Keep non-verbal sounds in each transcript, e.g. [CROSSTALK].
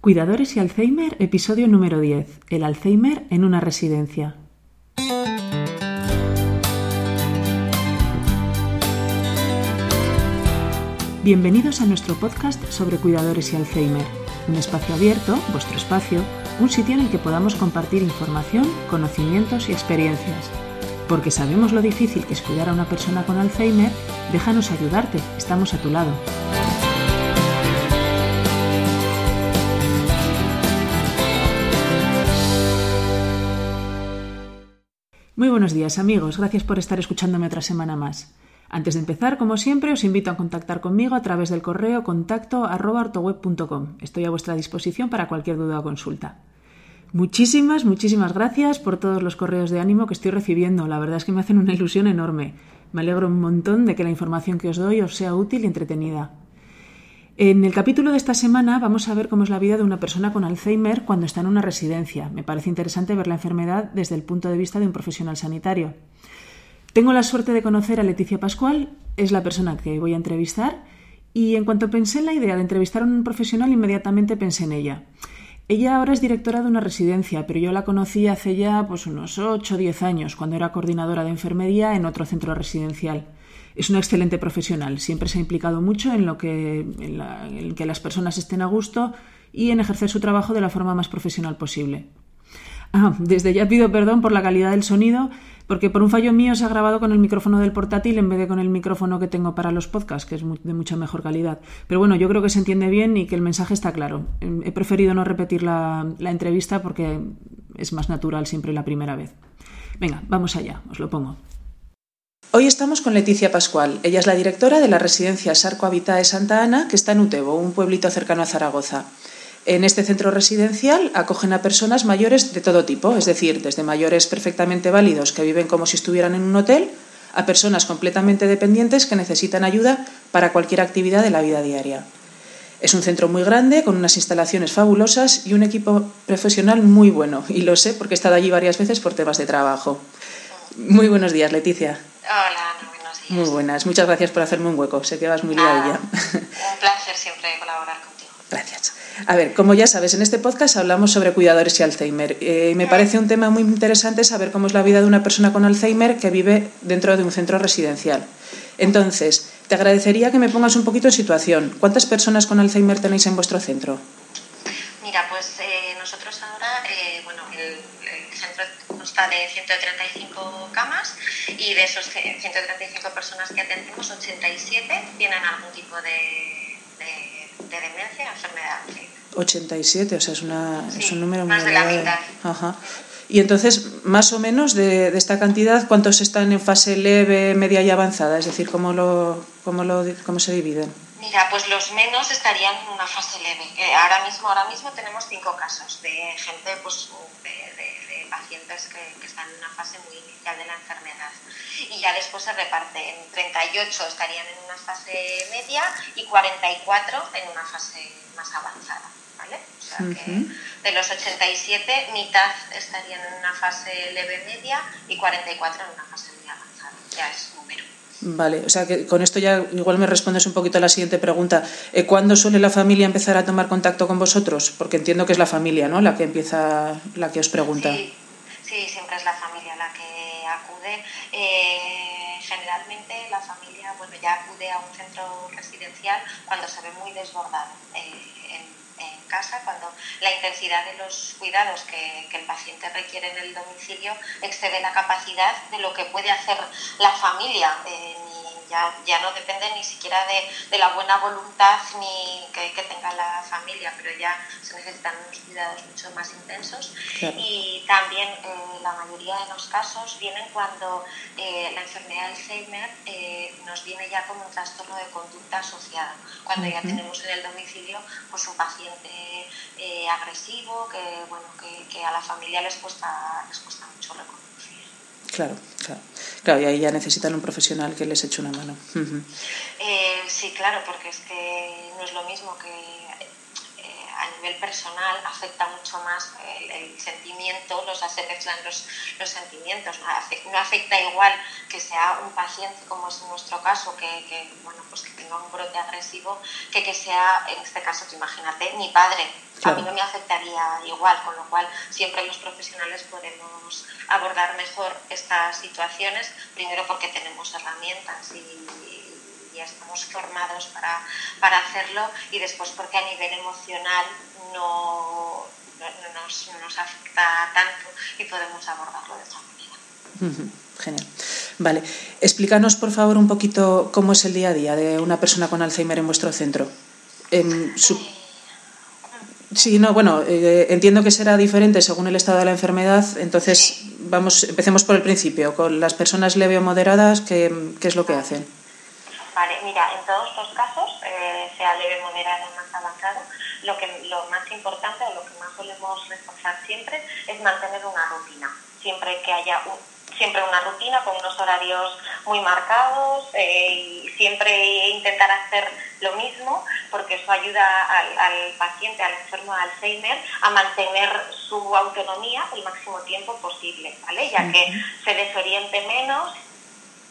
Cuidadores y Alzheimer, episodio número 10. El Alzheimer en una residencia. Bienvenidos a nuestro podcast sobre cuidadores y Alzheimer, un espacio abierto, vuestro espacio, un sitio en el que podamos compartir información, conocimientos y experiencias. Porque sabemos lo difícil que es cuidar a una persona con Alzheimer, déjanos ayudarte, estamos a tu lado. Buenos días amigos, gracias por estar escuchándome otra semana más. Antes de empezar, como siempre, os invito a contactar conmigo a través del correo contacto Estoy a vuestra disposición para cualquier duda o consulta. Muchísimas, muchísimas gracias por todos los correos de ánimo que estoy recibiendo. La verdad es que me hacen una ilusión enorme. Me alegro un montón de que la información que os doy os sea útil y entretenida. En el capítulo de esta semana vamos a ver cómo es la vida de una persona con Alzheimer cuando está en una residencia. Me parece interesante ver la enfermedad desde el punto de vista de un profesional sanitario. Tengo la suerte de conocer a Leticia Pascual, es la persona que voy a entrevistar, y en cuanto pensé en la idea de entrevistar a un profesional, inmediatamente pensé en ella. Ella ahora es directora de una residencia, pero yo la conocí hace ya pues, unos 8 o 10 años, cuando era coordinadora de enfermería en otro centro residencial es una excelente profesional. Siempre se ha implicado mucho en, lo que, en, que las personas estén a gusto y en ejercer su trabajo de la forma más profesional posible. Ah, desde ya pido perdón por la calidad del sonido, porque por un fallo mío se ha grabado con el micrófono del portátil en vez de con el micrófono que tengo para los podcasts, que es de mucha mejor calidad. Pero bueno, yo creo que se entiende bien y que el mensaje está claro. Em, he preferido no repetir la, entrevista porque es más natural siempre la primera vez. Venga, vamos allá, os lo pongo. Hoy estamos con Leticia Pascual. Ella es la directora de la residencia Sarco Habitae Santa Ana, que está en Utebo, un pueblito cercano a Zaragoza. En este centro residencial acogen a personas mayores de todo tipo, es decir, desde mayores perfectamente válidos que viven como si estuvieran en un hotel, a personas completamente dependientes que necesitan ayuda para cualquier actividad de la vida diaria. Es un centro muy grande, con unas instalaciones fabulosas y un equipo profesional muy bueno, y lo sé porque he estado allí varias veces por temas de trabajo. Muy buenos días, Leticia. Hola, buenos días. Muy buenas, muchas gracias por hacerme un hueco. Sé que vas muy liada Un placer siempre colaborar contigo. Gracias. A ver, como ya sabes, en este podcast hablamos sobre cuidadores y Alzheimer. Eh, me parece un tema muy interesante saber cómo es la vida de una persona con Alzheimer que vive dentro de un centro residencial. Entonces, te agradecería que me pongas un poquito en situación. ¿Cuántas personas con Alzheimer tenéis en vuestro centro? Mira, pues eh, nosotros ahora, eh, bueno, el, centro consta de 135 camas y de esos 135 personas que atendemos, 87 tienen algún tipo de, de, demencia o enfermedad. 87, o sea, es, una, es un número muy Más de la mitad. Ajá. Y entonces, más o menos de, de, esta cantidad, ¿cuántos están en fase leve, media y avanzada? Es decir, ¿cómo, lo, cómo, lo, cómo se dividen? Mira, pues los menos estarían en una fase leve. Eh, ahora mismo, ahora mismo tenemos cinco casos de gente, pues, de, de, pacientes que, que, están en una fase muy inicial de la enfermedad. Y ya después se reparten. 38 estarían en una fase media y 44 en una fase más avanzada. ¿vale? O sea que de los 87, mitad estarían en una fase leve media y 44 en una fase muy avanzada. Ya es número. Vale, o sea que con esto ya igual me respondes un poquito a la siguiente pregunta. Eh, ¿Cuándo suele la familia empezar a tomar contacto con vosotros? Porque entiendo que es la familia, ¿no? La que empieza, la que os pregunta. Sí, sí siempre es la familia la que acude. Eh, generalmente la familia, bueno, ya acude a un centro residencial cuando se ve muy desbordado eh, casa, cuando la intensidad de los cuidados que, que el paciente requiere en el domicilio excede la capacidad de lo que puede hacer la familia. Eh, ya, ya, no depende ni siquiera de, de la buena voluntad ni que, que, tenga la familia, pero ya se necesitan unos cuidados mucho más intensos. Claro. Y también eh, la mayoría de los casos vienen cuando eh, la enfermedad de Alzheimer eh, nos viene ya como un trastorno de conducta asociada, cuando uh -huh. ya tenemos en el domicilio pues, un paciente agresivo que, bueno, que, que, a la familia les cuesta, les cuesta mucho reconducir. Claro, claro. Y ahí ya necesitan un profesional que les eche una mano. Eh, sí, claro, porque es que no es lo mismo que a nivel personal afecta mucho más el, sentimiento, los afectan los, los sentimientos, no afecta igual que sea un paciente, como es en nuestro caso, que, bueno, pues que tenga un brote agresivo, que que sea, en este caso, imagínate, mi padre, a mí no me afectaría igual, con lo cual siempre los profesionales podemos abordar mejor estas situaciones, primero porque tenemos herramientas y estamos formados para, para hacerlo y después porque a nivel emocional no, nos, nos, afecta tanto y podemos abordarlo de esa manera. Genial. Vale, explícanos por favor un poquito cómo es el día a día de una persona con Alzheimer en vuestro centro. En su... Eh, sí, no, bueno, eh, entiendo que será diferente según el estado de la enfermedad, entonces vamos, empecemos por el principio. Con las personas leve o moderadas, ¿qué, qué es lo que hacen? Vale, mira, en todos los casos, eh, sea leve, moderado o más avanzado, lo, que, lo más importante o lo que más solemos reforzar siempre es mantener una rutina. Siempre que haya siempre una rutina con unos horarios muy marcados eh, y siempre intentar hacer lo mismo porque eso ayuda al, al, paciente, al enfermo de Alzheimer a mantener su autonomía el máximo tiempo posible, ¿vale? ya que se desoriente menos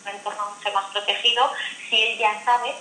un entorno mucho más protegido si él ya sabe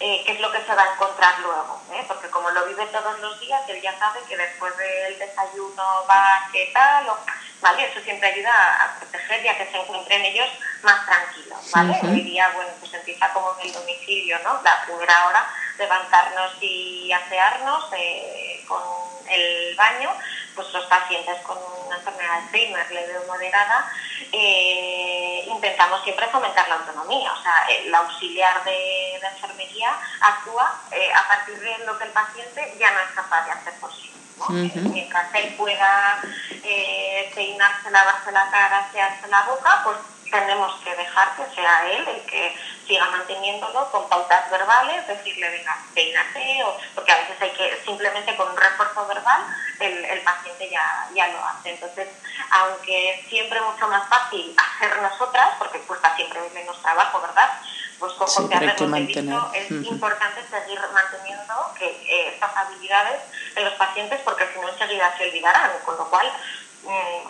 eh, qué es lo que se va a encontrar luego, ¿eh? porque como lo vive todos los días, él ya sabe que después del desayuno va qué tal, o, ¿vale? Eso siempre ayuda a proteger ya que se encuentren ellos más tranquilos, ¿vale? Hoy día, bueno, pues empieza como en el domicilio, ¿no? La primera hora, levantarnos y asearnos eh, con el baño, pues los pacientes con una enfermedad de Alzheimer leve o moderada, eh, intentamos siempre fomentar la autonomía. O sea, el auxiliar de, la enfermería actúa eh, a partir de lo que el paciente ya no es capaz de hacer por sí. Mientras él pueda eh, peinarse, lavarse la cara, asearse la boca, pues tenemos que dejar que sea él el que siga manteniéndolo con pautas verbales, decirle, venga, peínate, o, porque a veces hay que, simplemente con un refuerzo verbal, el, el paciente ya, ya lo hace. Entonces, aunque es siempre mucho más fácil hacer nosotras, porque cuesta siempre menos trabajo, ¿verdad? Pues con sí, que mantener. es importante seguir manteniendo que, eh, estas habilidades en los pacientes, porque si no enseguida se olvidarán, con lo cual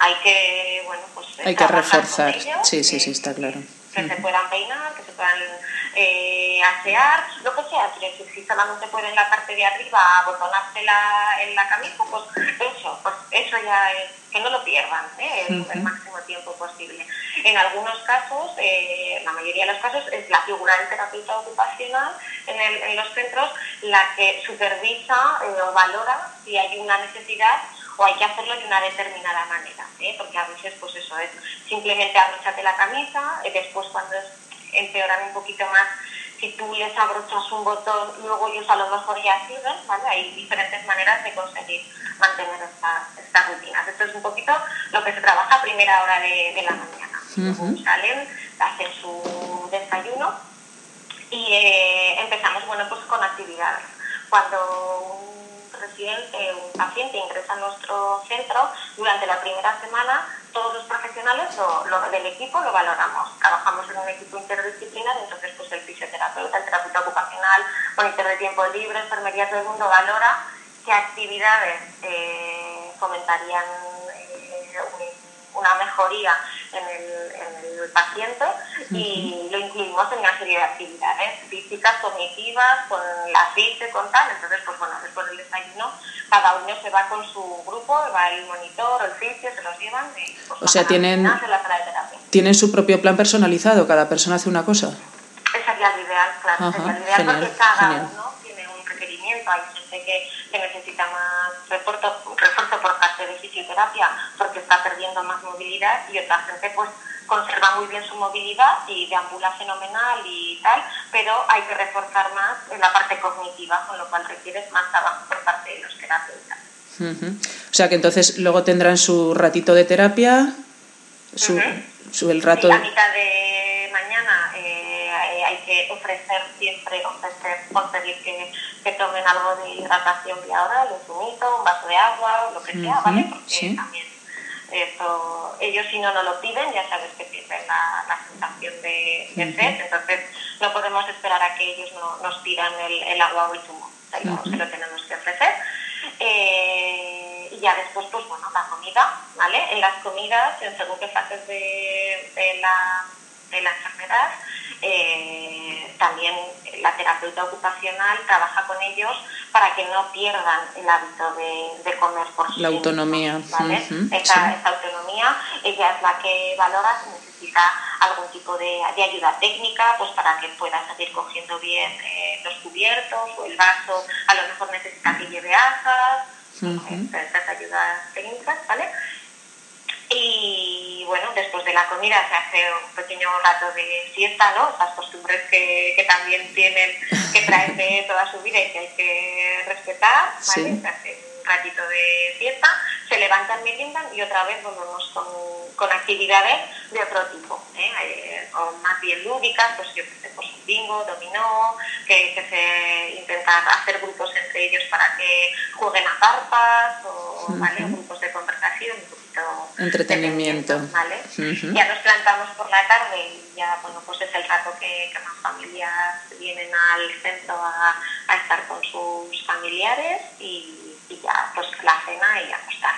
hay que, bueno, pues hay que reforzar. sí, sí, sí, está claro. Que se puedan peinar, que se puedan eh, asear, lo que sea. Si solamente pueden la parte de arriba abotonarse la, en la camisa, pues eso, pues eso ya es, que no lo pierdan ¿eh? el, máximo tiempo posible. En algunos casos, eh, la mayoría de los casos, es la figura del terapeuta ocupacional en, el, en los centros la que supervisa eh, o valora si hay una necesidad o hay que hacerlo de una determinada manera, ¿eh? porque a veces pues eso es simplemente abrochate la camisa, y después cuando empeoran un poquito más, si tú les abrochas un botón, luego ellos a lo mejor ya siguen, ¿vale? Hay diferentes maneras de conseguir mantener estas rutinas. Esto es un poquito lo que se trabaja a primera hora de, la mañana. Salen, hacen su desayuno y eh, empezamos, bueno, pues con actividades. Cuando residente, un paciente ingresa a nuestro centro, durante la primera semana todos los profesionales lo, del equipo lo valoramos. Trabajamos en un equipo interdisciplinar, entonces pues el fisioterapeuta, el terapeuta ocupacional, monitor de tiempo libre, enfermería, todo el mundo valora qué actividades eh, fomentarían eh, una mejoría en el, en el paciente y lo incluimos en una serie de actividades físicas, cognitivas, con la FISE, con tal. Entonces, pues bueno, después del desayuno, cada uno se va con su grupo, va el monitor, el fisio, se los llevan. Y, pues, o sea, tienen, tienen su propio plan personalizado, cada persona hace una cosa. Ese sería lo ideal, claro. sería lo ideal porque cada uno Hay gente que, que necesita más refuerzo, refuerzo por parte de fisioterapia porque está perdiendo más movilidad y otra gente pues conserva muy bien su movilidad y deambula fenomenal y tal, pero hay que reforzar más la parte cognitiva, con lo cual requiere más trabajo por parte de los terapeutas. O sea que entonces luego tendrán su ratito de terapia, su, su el rato... Sí, la mitad de mañana eh, hay que ofrecer siempre, ofrecer, conseguir que, que, tomen algo de hidratación vía oral, un zumito, un vaso de agua, o lo que sea, ¿vale? Porque también eso, ellos si no no lo piden, ya sabes que pierden la, la sensación de, de sed, entonces no podemos esperar a que ellos no, nos pidan el, el agua o el zumo, se lo, se lo tenemos que ofrecer. Eh, y ya después, pues bueno, la comida, ¿vale? En las comidas, en según qué fases de, de, la, de la enfermedad, eh, también la terapeuta ocupacional trabaja con ellos para que no pierdan el hábito de, comer por sí La autonomía. ¿vale? esa, autonomía, ella es la que valora si necesita algún tipo de, ayuda técnica pues para que pueda seguir cogiendo bien eh, los cubiertos o el vaso, a lo mejor necesita que lleve asas, estas ayudas técnicas, ¿vale? Y bueno, después de la comida se hace un pequeño rato de siesta, ¿no? Las costumbres que, que también tienen, que traen de toda su vida y que hay que respetar, ¿vale? Se hace un ratito de siesta, se levantan, meriendan y otra vez volvemos con, con actividades de otro tipo, ¿eh? eh o más bien lúdicas, pues yo sé, pues bingo, dominó, que, que, se intenta hacer grupos entre ellos para que jueguen a carpas o ¿vale? grupos de conversación, entretenimiento. ¿vale? Ya nos plantamos por la tarde y ya, bueno, pues es el rato que, más familias vienen al centro a, a estar con sus familiares y, y, ya, pues la cena y acostar.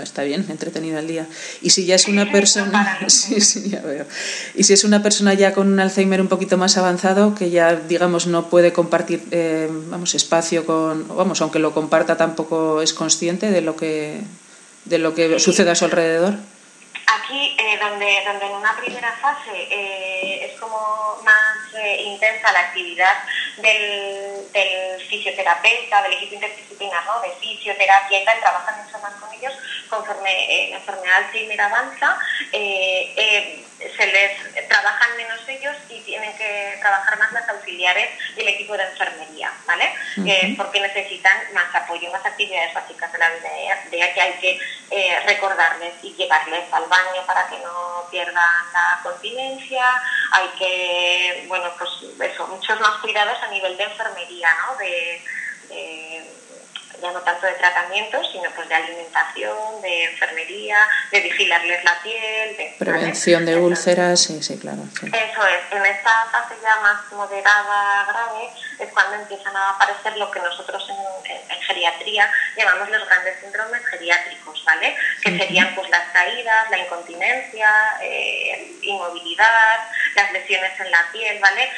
Está bien, entretenido el día. Y si ya es una persona, [LAUGHS] sí, sí, ya veo. Y si es una persona ya con un Alzheimer un poquito más avanzado, que ya, digamos, no puede compartir, eh, vamos, espacio con, vamos, aunque lo comparta, tampoco es consciente de lo que de lo que sucede a su alrededor? Aquí, eh, donde, donde en una primera fase eh, es como más eh, intensa la actividad del, del, fisioterapeuta, del equipo interdisciplinar, ¿no? de fisioterapia y tal, trabajan mucho más con ellos, conforme la enfermedad Alzheimer avanza, se les trabajan menos ellos y tienen que trabajar más las auxiliares y el equipo de enfermería, ¿vale? porque necesitan más apoyo, más actividades básicas de la vida diaria que hay que eh, recordarles y llevarles al baño para que no pierdan la continencia, hay que, bueno, pues eso, muchos más cuidados a nivel de enfermería, ¿no? de ya no tanto de tratamiento, sino pues de alimentación, de enfermería, de vigilarles la piel. De, Prevención de úlceras, sí, sí, claro. Eso es, en esta fase ya más moderada, grave, es cuando empiezan a aparecer lo que nosotros en, geriatría llamamos los grandes síndromes geriátricos, ¿vale? Que serían pues las caídas, la incontinencia, eh, inmovilidad, las lesiones en la piel, ¿vale?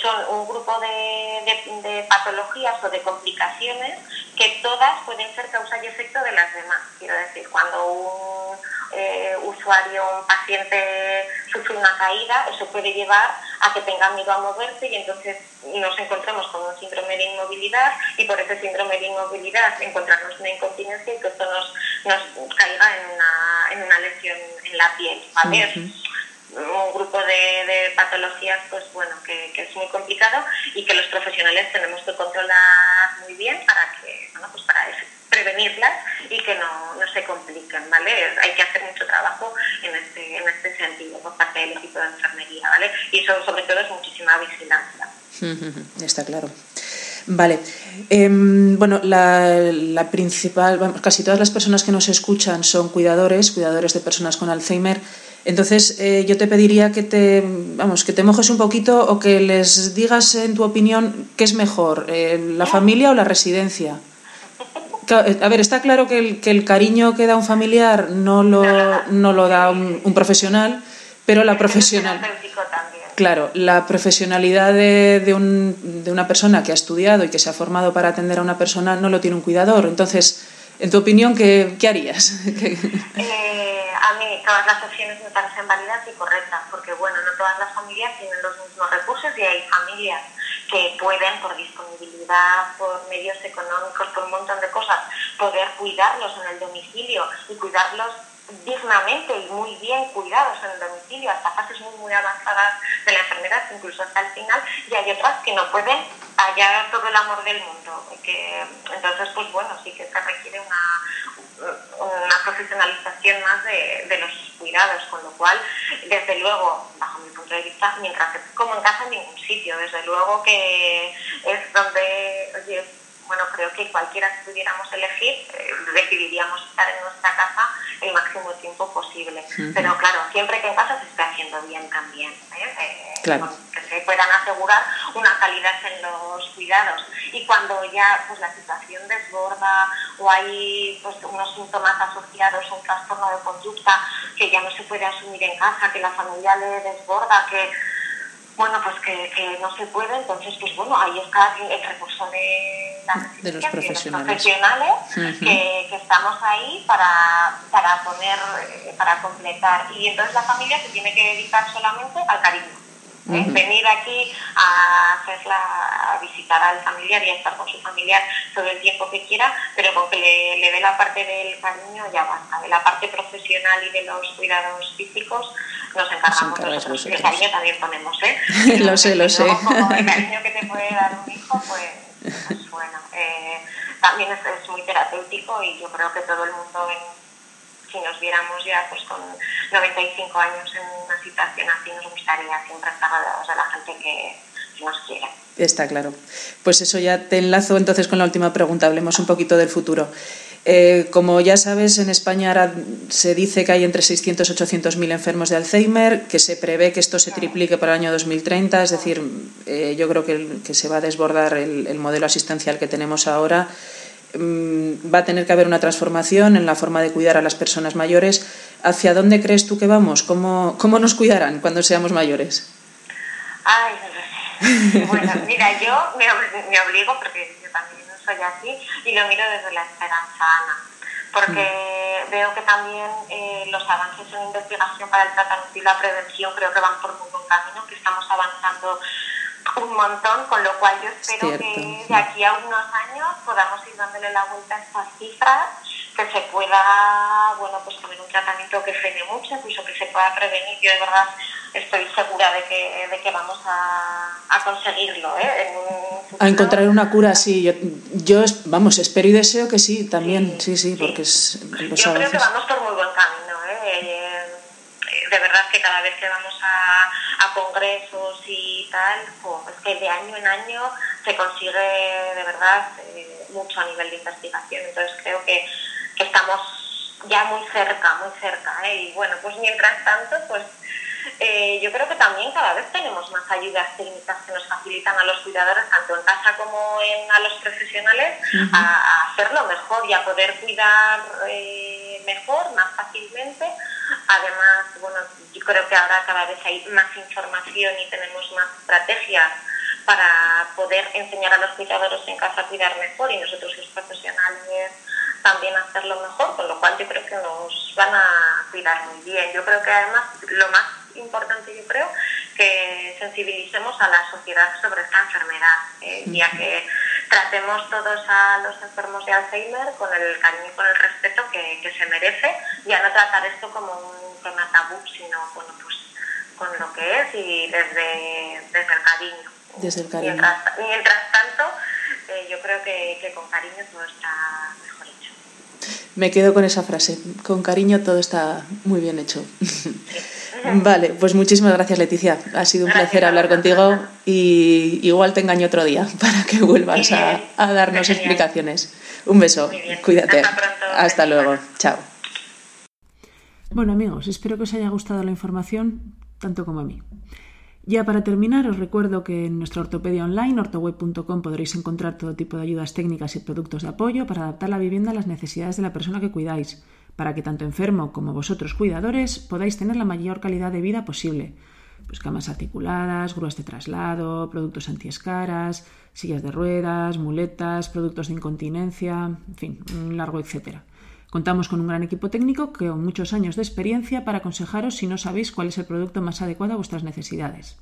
Son un grupo de, de patologías o de complicaciones que todas pueden ser causa y efecto de las demás. Quiero decir, cuando un eh, usuario, un paciente sufre una caída, eso puede llevar a que tenga miedo a moverse y entonces nos encontremos con un síndrome de inmovilidad y por ese síndrome de inmovilidad encontrarnos una incontinencia y que esto nos, nos caiga en una, en una lesión en la piel. ¿vale? un grupo de, patologías pues bueno que, es muy complicado y que los profesionales tenemos que controlar muy bien para que bueno, pues para prevenirlas y que no, no, se compliquen vale hay que hacer mucho trabajo en este en este sentido por parte del equipo de enfermería vale y eso sobre todo es muchísima vigilancia está claro Vale. Em, bueno, la, la principal, casi todas las personas que nos escuchan son cuidadores, cuidadores de personas con Alzheimer. Entonces, eh, yo te pediría que te, vamos, que te mojes un poquito o que les digas, en tu opinión, qué es mejor, eh, la familia o la residencia. Eh, a ver, está claro que el, que el cariño que da un familiar no lo, no lo da un, profesional, pero la profesional. Claro, la profesionalidad de, de, un, de, una persona que ha estudiado y que se ha formado para atender a una persona no lo tiene un cuidador. Entonces, en tu opinión, ¿qué, qué harías? [LAUGHS] a mí todas las opciones me parecen válidas y correctas, porque bueno, no todas las familias tienen los mismos recursos y hay familias que pueden, por por medios económicos, por un montón de cosas, poder cuidarlos en el domicilio y cuidarlos dignamente y muy bien cuidados en el domicilio. Hasta fases muy muy avanzadas de la enfermedad, incluso hasta el final, y hay otras que no pueden hallar todo el amor del mundo. Entonces, pues bueno, sí que se requiere una, una profesionalización más de, de, los cuidados, con lo cual, desde luego, bajo mi punto de vista, mientras como en casa en ningún sitio, desde luego que es donde, oye, bueno, creo que cualquiera que pudiéramos elegir, eh, decidiríamos estar en nuestra casa el máximo tiempo posible. Pero claro, siempre que en casa se esté haciendo bien también. ¿eh? Eh, que se puedan asegurar muchísima calidad en los cuidados. Y cuando ya pues, la situación desborda o hay pues, unos síntomas asociados a un trastorno de conducta que ya no se puede asumir en casa, que la familia le desborda, que bueno, pues que, no se puede, entonces, pues bueno, ahí está el recurso de, de los profesionales, profesionales que, estamos ahí para, para poner, eh, para completar. Y entonces la familia se tiene que dedicar solamente al cariño. Venir aquí a, hacerla, a visitar al familiar y a estar con su familiar todo el tiempo que quiera, pero con que le, le dé la parte del cariño ya basta. De la parte profesional y de los cuidados físicos nos encargamos nosotros. El cariño también ponemos, ¿eh? [LAUGHS] lo sé, lo sé. el cariño que te puede dar un hijo, pues, pues bueno. Eh, también es, es, muy terapéutico y yo creo que todo el mundo, si nos viéramos ya pues con 95 años en una situación así, nos gustaría siempre estar rodeados de la gente que, que nos quiere. Está claro. Pues eso ya te enlazo entonces con la última pregunta. Hablemos un poquito del futuro. Eh, como ya sabes, en España ahora se dice que hay entre 600 y 800 mil enfermos de Alzheimer, que se prevé que esto se triplique para el año 2030, es decir, eh, yo creo que, se va a desbordar el, modelo asistencial que tenemos ahora. Mm, va a tener que haber una transformación en la forma de cuidar a las personas mayores. ¿Hacia dónde crees tú que vamos? ¿Cómo, cómo nos cuidarán cuando seamos mayores? Ay, bueno, [LAUGHS] mira, yo me, me obligo porque yo también soy así y lo miro desde la esperanza, Ana, porque mm. veo que también eh, los avances en investigación para el tratamiento y la prevención creo que van por un buen camino, que estamos avanzando un montón, con lo cual yo espero que de aquí a unos años podamos ir dándole la vuelta a estas cifras, que se pueda, bueno, pues tener un tratamiento que frene mucho, incluso que se pueda prevenir. Yo de verdad estoy segura de que, de que vamos a, a conseguirlo. ¿eh? a encontrar una cura, sí. Yo, yo, vamos, espero y deseo que sí, también, sí, sí, porque es, Yo creo que vamos por muy buen camino. ¿eh? ¿eh? de verdad que cada vez que vamos a, a congresos y tal, es que de año en año se consigue de verdad eh, mucho a nivel de investigación. Entonces creo que, que estamos ya muy cerca, muy cerca. ¿eh? Y bueno, pues mientras tanto, pues eh, yo creo que también cada vez tenemos más ayudas técnicas que nos facilitan a los cuidadores, tanto en casa como en, a los profesionales, a, hacerlo mejor y a poder cuidar mejor, más fácilmente. Además, bueno, yo creo que ahora cada vez hay más información y tenemos más estrategias para poder enseñar a los cuidadores en casa a cuidar mejor y nosotros los profesionales también hacerlo mejor, con lo cual yo creo que nos van a cuidar muy bien. Yo creo que además lo más importante, yo creo, que sensibilicemos a la sociedad sobre esta enfermedad, ¿eh? ya que tratemos todos a los enfermos de Alzheimer con el cariño y con el respeto que, que se merece, y a no tratar esto como un tema tabú, sino bueno, pues con lo que es y desde, desde el cariño. Desde el cariño. Mientras, mientras tanto, eh, yo creo que, que con cariño todo está mejor hecho. Me quedo con esa frase. Con cariño todo está muy bien hecho. [LAUGHS] Vale, pues muchísimas gracias Leticia. Ha sido un placer hablar contigo y igual te engaño otro día [LAUGHS] para que vuelvas a, darnos explicaciones. Un beso, cuídate. Hasta, luego, chao. Bueno amigos, espero que os haya gustado la información tanto como a mí. Ya para terminar, os recuerdo que en nuestra ortopedia online, ortoweb.com, podréis encontrar todo tipo de ayudas técnicas y productos de apoyo para adaptar la vivienda a las necesidades de la persona que cuidáis para que tanto enfermo como vosotros cuidadores podáis tener la mayor calidad de vida posible. Pues camas articuladas, grúas de traslado, productos antiescaras, sillas de ruedas, muletas, productos de incontinencia, en fin, un largo etcétera. Contamos con un gran equipo técnico con muchos años de experiencia para aconsejaros si no sabéis cuál es el producto más adecuado a vuestras necesidades.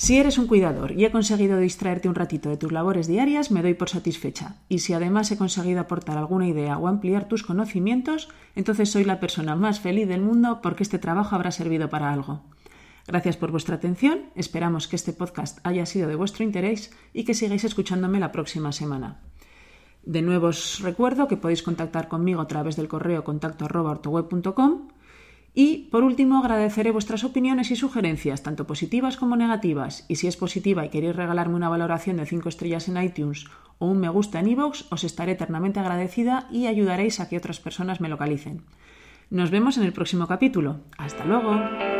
Si eres un cuidador y he conseguido distraerte un ratito de tus labores diarias, me doy por satisfecha. Y si además he conseguido aportar alguna idea o ampliar tus conocimientos, entonces soy la persona más feliz del mundo porque este trabajo habrá servido para algo. Gracias por vuestra atención, esperamos que este podcast haya sido de vuestro interés y que sigáis escuchándome la próxima semana. De nuevo os recuerdo que podéis contactar conmigo a través del correo contacto y, por último, agradeceré vuestras opiniones y sugerencias, tanto positivas como negativas, y si es positiva y queréis regalarme una valoración de 5 estrellas en iTunes o un me gusta en iVoox, os estaré eternamente agradecida y ayudaréis a que otras personas me localicen. Nos vemos en el próximo capítulo. ¡Hasta luego!